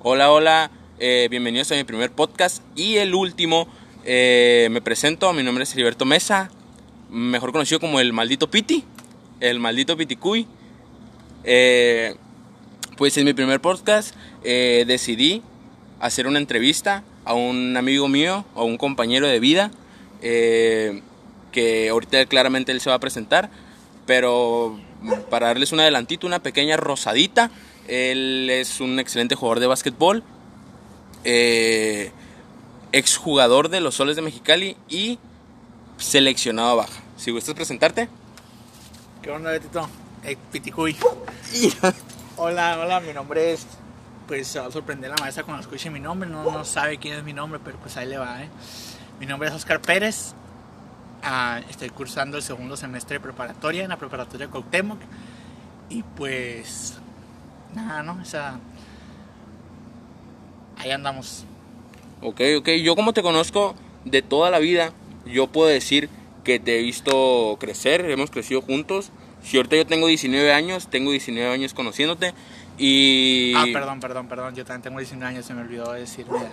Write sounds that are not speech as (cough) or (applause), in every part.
Hola, hola, eh, bienvenidos a mi primer podcast y el último. Eh, me presento, mi nombre es Heriberto Mesa, mejor conocido como el maldito Piti, el maldito Piticuy. Eh, pues en mi primer podcast eh, decidí hacer una entrevista a un amigo mío, a un compañero de vida, que ahorita claramente él se va a presentar, pero para darles un adelantito, una pequeña rosadita, él es un excelente jugador de básquetbol, eh, exjugador de los Soles de Mexicali y seleccionado a baja. Si gustas presentarte. ¿Qué onda, Betito? Eh, Piticuy. (laughs) hola, hola, mi nombre es. Pues se va a sorprender la maestra cuando escuche mi nombre. No, no sabe quién es mi nombre, pero pues ahí le va, ¿eh? Mi nombre es Oscar Pérez. Ah, estoy cursando el segundo semestre de preparatoria en la preparatoria Cuauhtémoc. Y pues. Nada, ¿no? O sea. Ahí andamos. Ok, ok. Yo como te conozco de toda la vida, yo puedo decir que te he visto crecer, hemos crecido juntos. Si ahorita yo tengo 19 años, tengo 19 años conociéndote y... Ah, perdón, perdón, perdón. Yo también tengo 19 años, se me olvidó decir. Mira.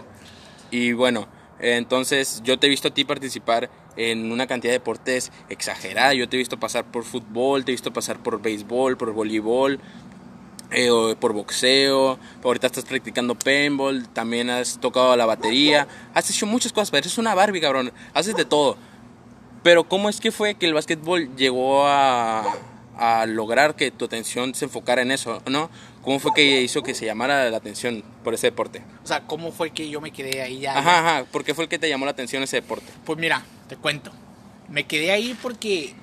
Y bueno, entonces yo te he visto a ti participar en una cantidad de deportes exagerada. Yo te he visto pasar por fútbol, te he visto pasar por béisbol, por voleibol, eh, por boxeo. Ahorita estás practicando paintball, también has tocado la batería. Has hecho muchas cosas, pero eres una Barbie, cabrón. Haces de todo. Pero ¿cómo es que fue que el básquetbol llegó a, a lograr que tu atención se enfocara en eso, ¿no? ¿Cómo fue que hizo que se llamara la atención por ese deporte? O sea, ¿cómo fue que yo me quedé ahí ya? Ajá, ajá. ¿Por qué fue el que te llamó la atención ese deporte? Pues mira, te cuento. Me quedé ahí porque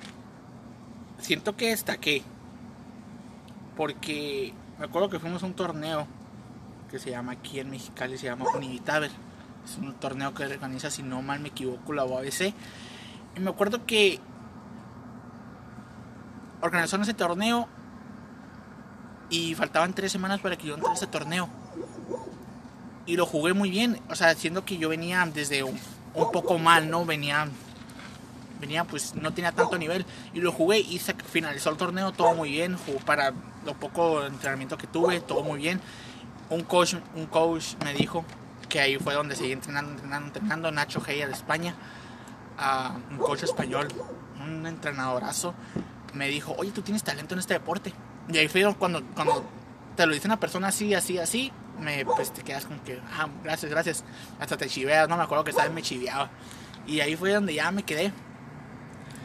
siento que destaqué. Porque me acuerdo que fuimos a un torneo que se llama aquí en Mexicali, se llama Univitaber. Es un torneo que organiza, si no mal me equivoco, la UABC. Y me acuerdo que organizaron ese torneo y faltaban tres semanas para que yo entrara a ese torneo. Y lo jugué muy bien, o sea, siendo que yo venía desde un, un poco mal, ¿no? Venía, venía pues no tenía tanto nivel. Y lo jugué y se finalizó el torneo todo muy bien, jugó para lo poco entrenamiento que tuve, todo muy bien. Un coach, un coach me dijo que ahí fue donde seguí entrenando, entrenando, entrenando, Nacho Geia de España, ah, un coach español, un entrenadorazo, me dijo, oye, tú tienes talento en este deporte. Y ahí fue cuando, cuando te lo dice una persona así, así, así, me, pues te quedas como que, ah, gracias, gracias. Hasta te chiveas, no me acuerdo que vez me chiveaba. Y ahí fue donde ya me quedé.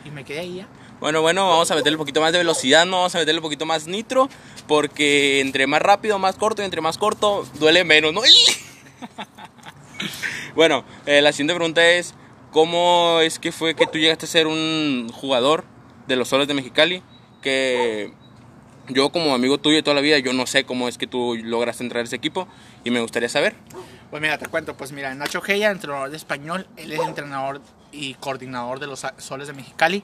Y me quedé ahí ya. Bueno, bueno, vamos a meterle un poquito más de velocidad, no vamos a meterle un poquito más nitro, porque entre más rápido, más corto, y entre más corto, duele menos, ¿no? (laughs) bueno, eh, la siguiente pregunta es, ¿cómo es que fue que tú llegaste a ser un jugador de los Soles de Mexicali? Que yo como amigo tuyo de toda la vida, yo no sé cómo es que tú lograste entrar a ese equipo y me gustaría saber. Pues mira, te cuento, pues mira, Nacho Geia, entrenador de español, él es entrenador y coordinador de los Soles de Mexicali.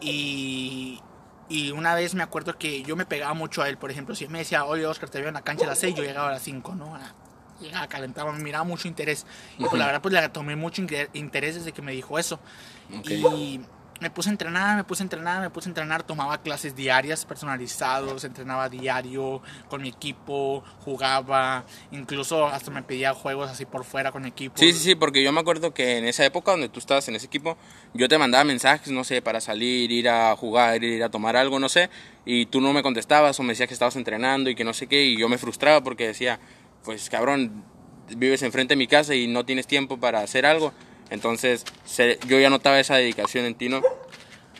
Y, y una vez me acuerdo que yo me pegaba mucho a él, por ejemplo, si él me decía, oye Oscar, te veo en la cancha a las 6, yo llegaba a las 5, ¿no? A- Llegaba, calentaba, me miraba mucho interés. Y pues la verdad, pues le tomé mucho inter- interés desde que me dijo eso. Y me puse a entrenar, me puse a entrenar, me puse a entrenar, tomaba clases diarias personalizados, entrenaba diario con mi equipo, jugaba, incluso hasta me pedía juegos así por fuera con equipo. Sí, sí, sí, porque yo me acuerdo que en esa época donde tú estabas en ese equipo, yo te mandaba mensajes, no sé, para salir, ir a jugar, ir a tomar algo, no sé, y tú no me contestabas o me decías que estabas entrenando y que no sé qué, y yo me frustraba porque decía, pues cabrón, vives enfrente de mi casa y no tienes tiempo para hacer algo. Entonces, se- yo ya notaba esa dedicación en ti, ¿no?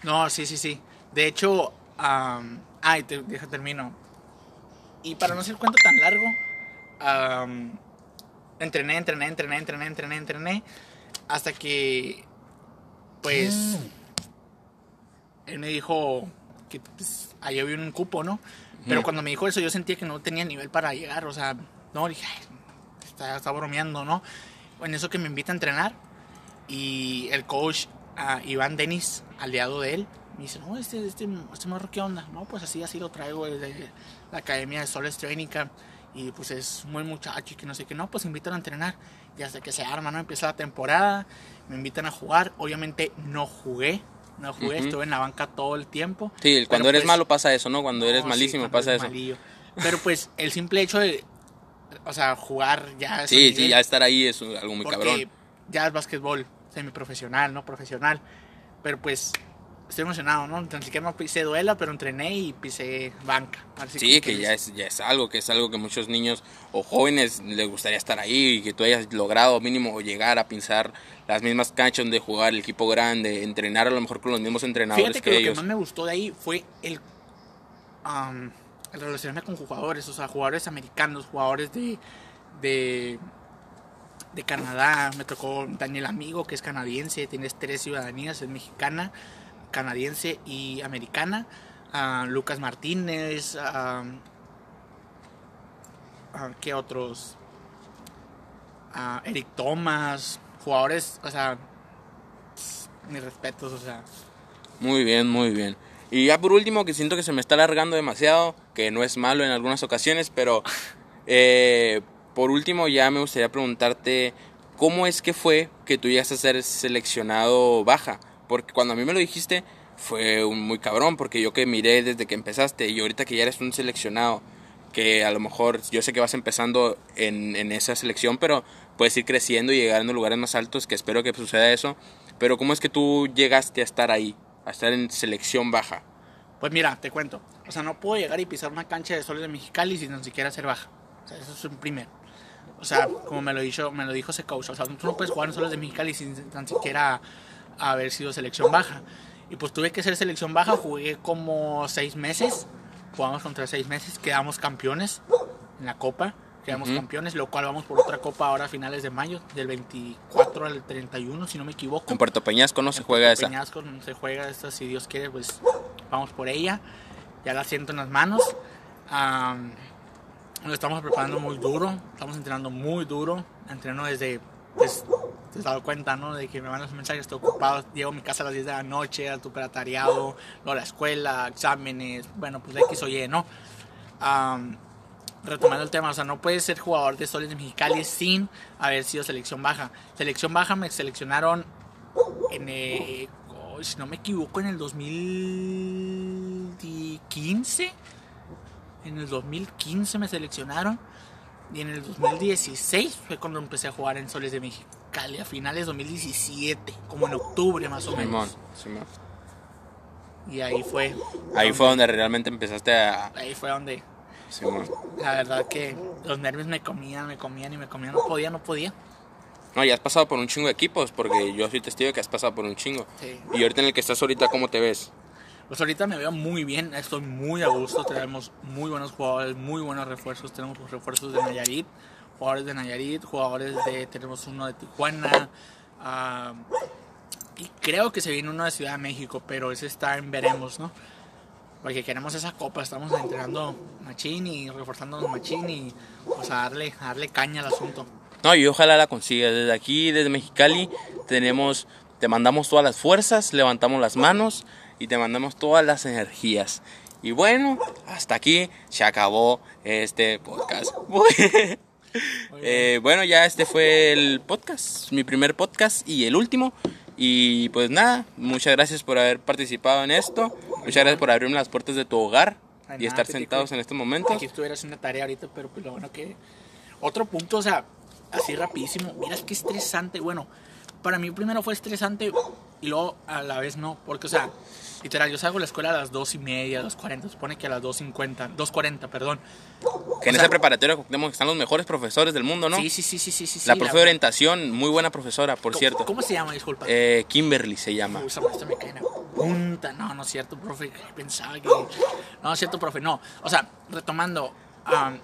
No, sí, sí, sí. De hecho, am, ay, te, deja termino. Y para no el cuento tan largo, entrené, entrené, entrené, entrené, entrené, entrené, hasta que, pues, él me dijo que pues, ahí había un cupo, ¿no? Pero cuando me dijo eso, yo sentía que no tenía nivel para llegar, o sea, no, dije, "Ay, está, está bromeando, ¿no? En eso que me invita a entrenar y el coach ah, Iván Denis, aliado de él, me dice, no, este, este, este morro, ¿qué onda? No, pues así, así lo traigo desde la Academia de Soles Training Camp y pues es muy muchacho y que no sé qué, no, pues invitan a entrenar y hasta que se arma, ¿no? Empieza la temporada, me invitan a jugar, obviamente no jugué, no jugué, estuve en la banca todo el tiempo. Sí, cuando eres pues, malo pasa eso, ¿no? Cuando eres sí, malísimo cuando pasa eres eso. malillo. Pero pues el simple hecho de, o sea, jugar ya. Sí, sí, ya estar ahí es algo muy porque cabrón. ya es básquetbol semiprofesional, no profesional. Pero pues estoy emocionado, ¿no? Ni siquiera no pisé duela, pero entrené y pisé banca. Así Sí, que dice. ya es, ya es algo, que es algo que muchos niños o jóvenes les gustaría estar ahí y que tú hayas logrado mínimo llegar a pisar las mismas canchas donde jugar el equipo grande, entrenar a lo mejor con los mismos entrenadores Fíjate que, que lo que más me gustó de ahí fue el, am, el relacionarme con jugadores, o sea, jugadores americanos, jugadores de, de, de Canadá. Me tocó Daniel Amigo, que es canadiense, tienes tres ciudadanías, es mexicana, canadiense y americana. Ah, Lucas Martínez, ah, ah, ¿qué otros? Eric Thomas, jugadores, o sea, mis respetos, o sea. Muy bien, muy bien. Y ya por último, que siento que se me está alargando demasiado, que no es malo en algunas ocasiones, pero eh, por último ya me gustaría preguntarte cómo es que fue que tú llegaste a ser seleccionado baja. Porque cuando a mí me lo dijiste fue un muy cabrón, porque yo que miré desde que empezaste y ahorita que ya eres un seleccionado, que a lo mejor yo sé que vas empezando en, esa selección, pero puedes ir creciendo y llegando a lugares más altos, que espero que suceda eso. Pero ¿cómo es que tú llegaste a estar ahí, a estar en selección baja? Pues mira, te cuento. O sea, no puedo llegar y pisar una cancha de soles de Mexicali sin ni siquiera ser baja. O sea, eso es un primero. O sea, como me lo dijo, me lo dijo ese coach. O sea, tú no puedes jugar en soles de Mexicali sin tan siquiera haber sido selección baja. Y pues tuve que ser selección baja. Jugué como seis meses. Jugamos contra seis meses. Quedamos campeones en la copa. Quedamos campeones, lo cual vamos por otra copa ahora a finales de mayo, del 24 al 31, si no me equivoco. En Puerto Peñasco no se juega Puerto esa. Peñasco no se juega esta, si Dios quiere, pues vamos por ella. Ya la siento en las manos. Am, nos estamos preparando muy duro, estamos entrenando muy duro. Entreno desde, pues, te has dado cuenta, ¿no? De que me mandan los mensajes, estoy ocupado, llego a mi casa a las 10 de la noche, al superatariado, luego a la escuela, exámenes, bueno, pues X o Y, ¿no? Am, retomando el tema, o sea, no puedes ser jugador de Soles de Mexicali sin haber sido selección baja. Selección baja me seleccionaron en, eh, oh, si no me equivoco, en el 2015. En el 2015 me seleccionaron. Y en el 2016 fue cuando empecé a jugar en Soles de Mexicali. A finales de 2017, como en octubre más o Simón, menos. Simón. Y ahí fue. Ahí fue donde realmente empezaste a... Ahí fue donde Simón. la verdad que los nervios me comían, me comían y me comían. No podía, no podía. No, ya has pasado por un chingo de equipos, porque yo soy testigo de que has pasado por un chingo. Sí. Y ahorita en el que estás ahorita, ¿cómo te ves? Pues ahorita me veo muy bien, estoy muy a gusto, tenemos muy buenos jugadores, muy buenos refuerzos, tenemos refuerzos de Nayarit, jugadores de Nayarit, jugadores de, tenemos uno de Tijuana, ah, y creo que se viene uno de Ciudad de México, pero ese está en veremos, ¿no? Porque queremos esa copa, estamos entrenando machín y reforzándonos machín y pues a darle, a darle caña al asunto. No, y ojalá la consigas. Desde aquí, desde Mexicali, tenemos, te mandamos todas las fuerzas, levantamos las manos y te mandamos todas las energías. Y bueno, hasta aquí se acabó este podcast. (laughs) Eh, bueno, ya este fue el podcast, mi primer podcast y el último. Y pues nada, muchas gracias por haber participado en esto. Muchas gracias por abrirme las puertas de tu hogar Ay, y nada, estar sentados en estos momentos. Aquí estuviera haciendo una tarea ahorita, pero pues lo bueno que... Otro punto, o sea, así rapidísimo. Miras qué estresante. Bueno, para mí primero fue estresante y luego a la vez no. Porque, o sea, literal, yo salgo de la escuela a las dos y media, 2.40. Supone que a las 2.50, 2.40, perdón. Que en esa preparatoria Cuauhtémoc están los mejores profesores del mundo, ¿no? Sí, sí, sí, sí, sí, sí. la profe de orientación, muy buena profesora, por ¿Cómo- cierto. ¿Cómo se llama? Disculpa. Eh, Kimberly se llama. Uy, esa maestra me cae en la punta. No, no es cierto, profe. Pensaba que. No, es cierto, profe. No. O sea, retomando. am,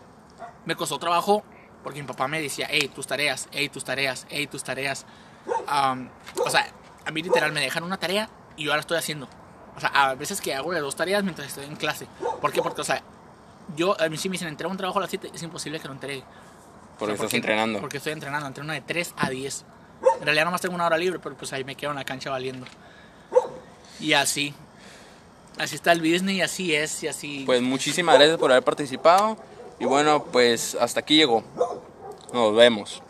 me costó trabajo porque mi papá me decía, hey, tus tareas, hey, tus tareas, hey, tus tareas. Am, o sea, a mí literal me dejan una tarea y yo ahora estoy haciendo. O sea, a veces que hago de dos tareas mientras estoy en clase. ¿Por qué? Porque, o sea, yo, a mí si me dicen entrega un trabajo a las 7, es imposible que lo entregue. Porque O sea, estás entrenando. Porque estoy entrenando, entreno de 3 a 10. En realidad nomás tengo una hora libre, pero pues ahí me quedo en la cancha valiendo. Y así. Así está el business y así es y así. Pues muchísimas gracias por haber participado. Y bueno, pues hasta aquí llegó. Nos vemos.